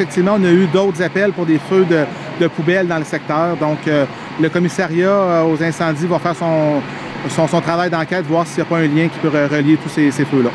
Effectivement, on a eu d'autres appels pour des feux de, poubelles dans le secteur. Donc, euh, le commissariat euh, aux incendies va faire son, son, travail d'enquête, voir s'il n'y a pas un lien qui peut relier tous ces feux-là.